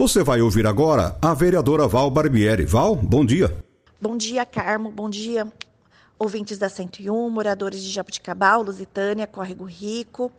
Você vai ouvir agora a vereadora Val Barbieri. Val, bom dia. Bom dia, Carmo. Bom dia, ouvintes da 101, moradores de Jabuticabal, Lusitânia, Córrego Rico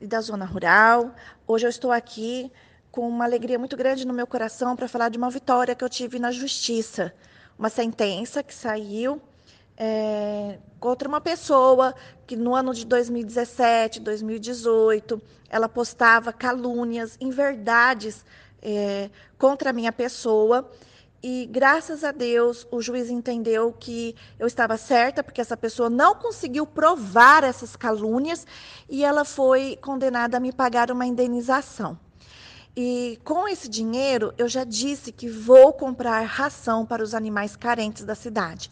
e da zona rural. Hoje eu estou aqui com uma alegria muito grande no meu coração para falar de uma vitória que eu tive na justiça. Uma sentença que saiu é, contra uma pessoa que no ano de 2017, 2018, ela postava calúnias, inverdades é, contra a minha pessoa. E graças a Deus o juiz entendeu que eu estava certa, porque essa pessoa não conseguiu provar essas calúnias e ela foi condenada a me pagar uma indenização. E com esse dinheiro, eu já disse que vou comprar ração para os animais carentes da cidade.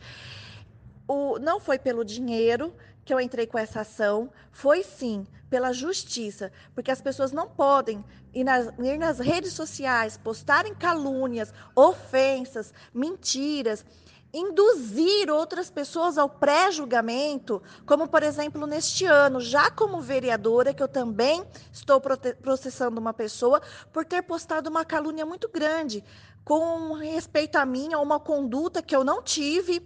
O, não foi pelo dinheiro que eu entrei com essa ação, foi sim pela justiça, porque as pessoas não podem ir nas, ir nas redes sociais, postarem calúnias, ofensas, mentiras, induzir outras pessoas ao pré-julgamento, como por exemplo neste ano, já como vereadora, que eu também estou processando uma pessoa por ter postado uma calúnia muito grande com respeito a mim, a uma conduta que eu não tive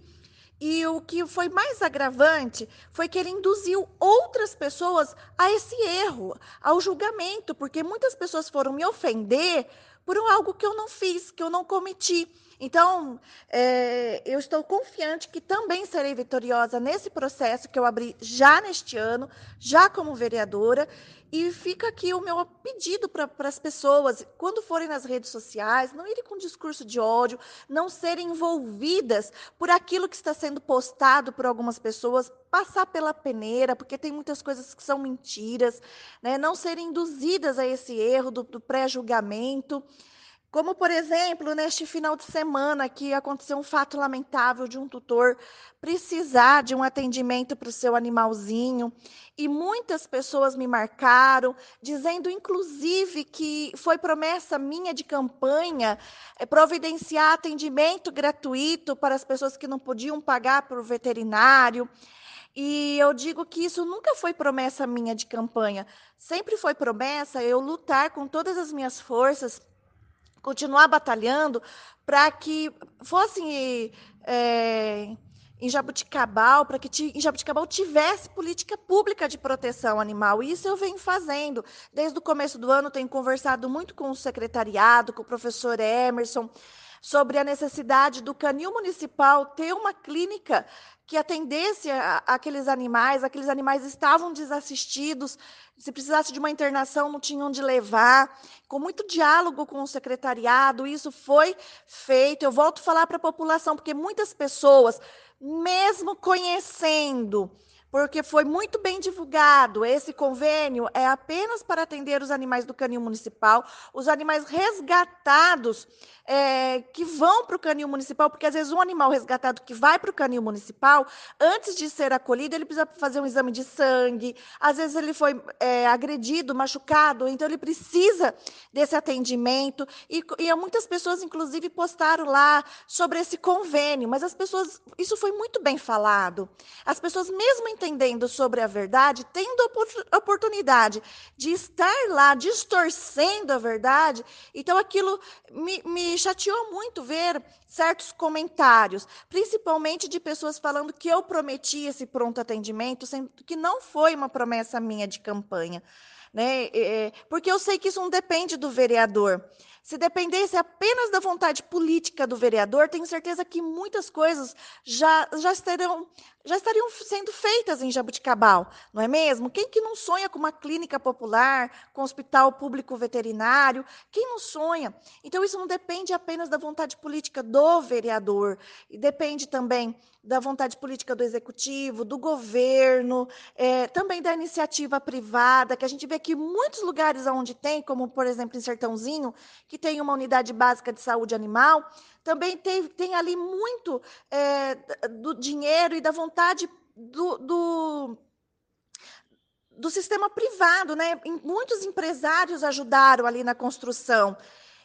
e o que foi mais agravante foi que ele induziu outras pessoas a esse erro, ao julgamento, porque muitas pessoas foram me ofender por algo que eu não fiz, que eu não cometi. Então, é, eu estou confiante que também serei vitoriosa nesse processo que eu abri já neste ano, já como vereadora. E fica aqui o meu pedido para as pessoas, quando forem nas redes sociais, não irem com discurso de ódio, não serem envolvidas por aquilo que está sendo postado por algumas pessoas, passar pela peneira, porque tem muitas coisas que são mentiras, né? não serem induzidas a esse erro do, do pré-julgamento. Como, por exemplo, neste final de semana que aconteceu um fato lamentável de um tutor precisar de um atendimento para o seu animalzinho, e muitas pessoas me marcaram, dizendo inclusive que foi promessa minha de campanha é, providenciar atendimento gratuito para as pessoas que não podiam pagar para o veterinário. E eu digo que isso nunca foi promessa minha de campanha, sempre foi promessa eu lutar com todas as minhas forças continuar batalhando para que fosse é, em Jabuticabal, para que em Jabuticabal tivesse política pública de proteção animal. E isso eu venho fazendo. Desde o começo do ano, tenho conversado muito com o secretariado, com o professor Emerson, sobre a necessidade do canil municipal ter uma clínica que atendesse aqueles animais, aqueles animais estavam desassistidos, se precisasse de uma internação não tinham onde levar, com muito diálogo com o secretariado, isso foi feito. Eu volto a falar para a população, porque muitas pessoas, mesmo conhecendo porque foi muito bem divulgado. Esse convênio é apenas para atender os animais do canil municipal, os animais resgatados é, que vão para o canil municipal, porque às vezes um animal resgatado que vai para o canil municipal, antes de ser acolhido, ele precisa fazer um exame de sangue, às vezes ele foi é, agredido, machucado, então ele precisa desse atendimento. E, e muitas pessoas, inclusive, postaram lá sobre esse convênio, mas as pessoas, isso foi muito bem falado. As pessoas, mesmo entendendo sobre a verdade, tendo a oportunidade de estar lá distorcendo a verdade, então aquilo me, me chateou muito ver certos comentários, principalmente de pessoas falando que eu prometi esse pronto atendimento, sendo que não foi uma promessa minha de campanha. Né? É, porque eu sei que isso não depende do vereador. Se dependesse apenas da vontade política do vereador, tenho certeza que muitas coisas já, já estariam já estariam sendo feitas em Jabuticabal, não é mesmo? Quem que não sonha com uma clínica popular, com um hospital público veterinário? Quem não sonha? Então, isso não depende apenas da vontade política do vereador, e depende também da vontade política do executivo, do governo, é, também da iniciativa privada, que a gente vê que muitos lugares onde tem, como por exemplo em Sertãozinho, que tem uma unidade básica de saúde animal, também tem, tem ali muito é, do dinheiro e da vontade do, do do sistema privado, né? Muitos empresários ajudaram ali na construção.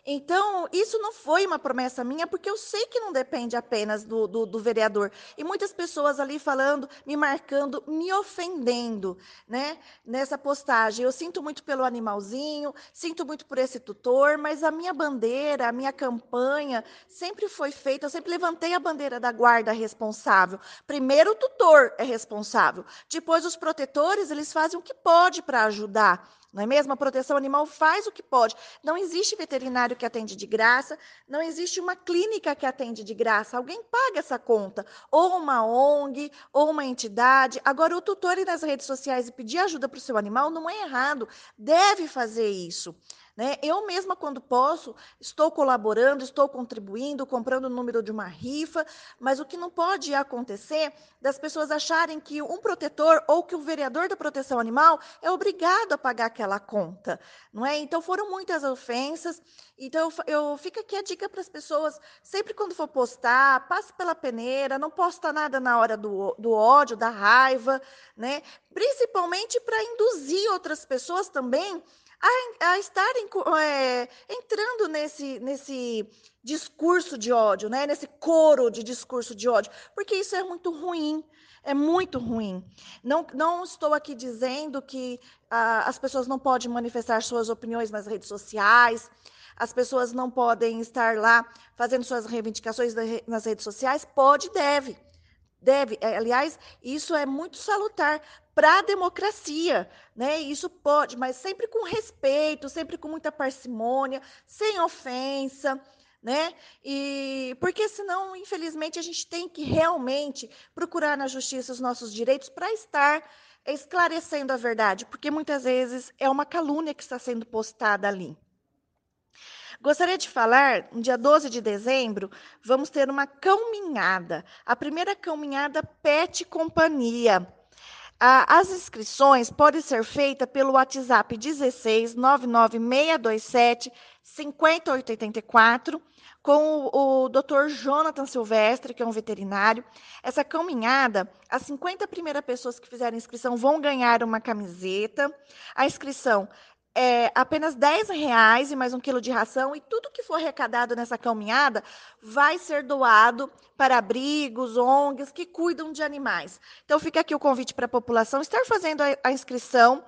Então, isso não foi uma promessa minha, porque eu sei que não depende apenas do, do, do, vereador. E muitas pessoas ali falando, me marcando, me ofendendo, né? Nessa postagem. Eu sinto muito pelo animalzinho, sinto muito por esse tutor, mas a minha bandeira, a minha campanha sempre foi feita, eu sempre levantei a bandeira da guarda responsável. Primeiro o tutor é responsável, depois os protetores, eles fazem o que pode para ajudar. Não é mesmo? A proteção animal faz o que pode. Não existe veterinário que atende de graça, não existe uma clínica que atende de graça. Alguém paga essa conta. Ou uma ONG, ou uma entidade. Agora, o tutor ir nas redes sociais e pedir ajuda para o seu animal não é errado. Deve fazer isso. Né? Eu mesma, quando posso, estou colaborando, estou contribuindo, comprando o número de uma rifa, mas o que não pode acontecer das pessoas acharem que um protetor ou que o vereador da proteção animal é obrigado a pagar aquela conta. Não é? Então foram muitas ofensas. Então eu, eu fico aqui a dica para as pessoas, sempre quando for postar, passe pela peneira, não posta nada na hora do, do ódio, da raiva, né? principalmente para induzir outras pessoas também a, a estarem é, entrando nesse, nesse discurso de ódio, né? nesse coro de discurso de ódio, porque isso é muito ruim. É muito ruim. Não, não estou aqui dizendo que ah, as pessoas não podem manifestar suas opiniões nas redes sociais, as pessoas não podem estar lá fazendo suas reivindicações nas redes sociais. Pode, deve. Deve. É, aliás, isso é muito salutar, para a democracia, né? Isso pode, mas sempre com respeito, sempre com muita parcimônia, sem ofensa, né? E porque senão, infelizmente, a gente tem que realmente procurar na justiça os nossos direitos para estar esclarecendo a verdade, porque muitas vezes é uma calúnia que está sendo postada ali. Gostaria de falar, no dia 12 de dezembro, vamos ter uma caminhada, a primeira caminhada Pet Companhia. As inscrições podem ser feitas pelo WhatsApp 16 99627 5084 com o, o Dr. Jonathan Silvestre, que é um veterinário. Essa caminhada, as 50 primeiras pessoas que fizerem inscrição vão ganhar uma camiseta. A inscrição é, apenas 10 reais e mais um quilo de ração, e tudo que for arrecadado nessa caminhada vai ser doado para abrigos, ONGs que cuidam de animais. Então, fica aqui o convite para a população estar fazendo a, a inscrição.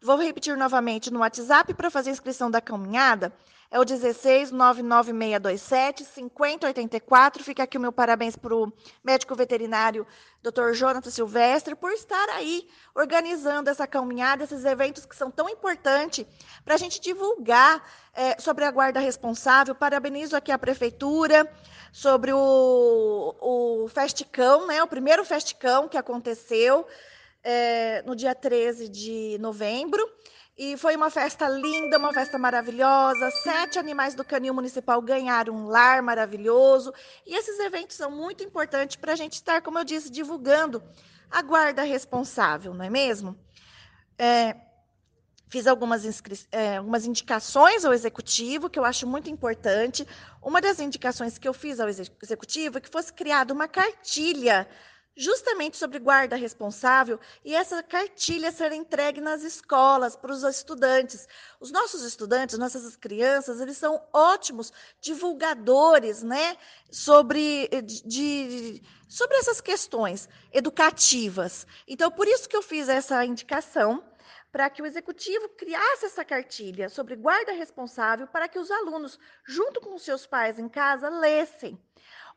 Vou repetir novamente no WhatsApp para fazer a inscrição da caminhada é o 16 99627 5084. Fica aqui o meu parabéns para o médico veterinário Dr. Jonathan Silvestre por estar aí organizando essa caminhada, esses eventos que são tão importantes para a gente divulgar é, sobre a guarda responsável. Parabenizo aqui a prefeitura sobre o, o Festicão, né, o primeiro Festicão que aconteceu é, no dia 13 de novembro. E foi uma festa linda, uma festa maravilhosa. Sete animais do Canil Municipal ganharam um lar maravilhoso. E esses eventos são muito importantes para a gente estar, como eu disse, divulgando a guarda responsável, não é mesmo? É, fiz algumas, é, algumas indicações ao executivo que eu acho muito importante. Uma das indicações que eu fiz ao executivo é que fosse criada uma cartilha justamente sobre guarda responsável e essa cartilha ser entregue nas escolas para os estudantes. Os nossos estudantes, nossas crianças, eles são ótimos divulgadores, né, sobre de, sobre essas questões educativas. Então, por isso que eu fiz essa indicação para que o executivo criasse essa cartilha sobre guarda responsável para que os alunos, junto com seus pais em casa, lessem.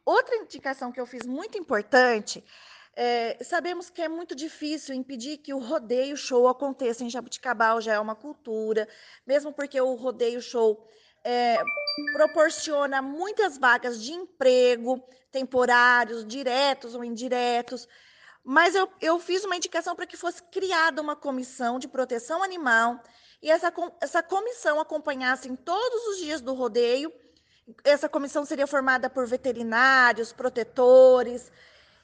Outra indicação que eu fiz muito importante é, sabemos que é muito difícil impedir que o rodeio show aconteça em Jabuticabal, já é uma cultura, mesmo porque o rodeio show é, proporciona muitas vagas de emprego, temporários, diretos ou indiretos. Mas eu, eu fiz uma indicação para que fosse criada uma comissão de proteção animal e essa, essa comissão acompanhasse em todos os dias do rodeio essa comissão seria formada por veterinários, protetores,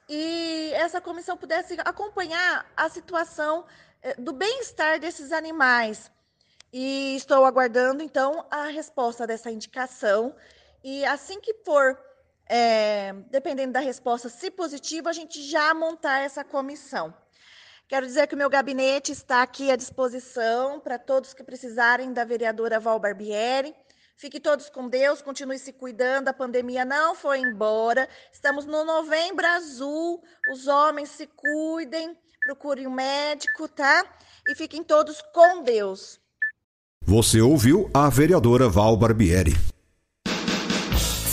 e essa comissão pudesse acompanhar a situação eh, do bem-estar desses animais. e estou aguardando então a resposta dessa indicação. E assim que for, é, dependendo da resposta, se positiva, a gente já montar essa comissão. Quero dizer que o meu gabinete está aqui à disposição para todos que precisarem da vereadora Val Barbieri. Fique todos com Deus, continue se cuidando, a pandemia não foi embora. Estamos no novembro azul. Os homens se cuidem, procurem um médico, tá? E fiquem todos com Deus. Você ouviu a vereadora Val Barbieri.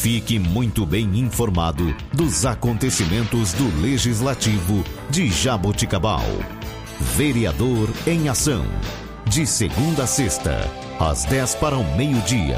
Fique muito bem informado dos acontecimentos do Legislativo de Jaboticabal. Vereador em Ação. De segunda a sexta, às 10 para o meio-dia.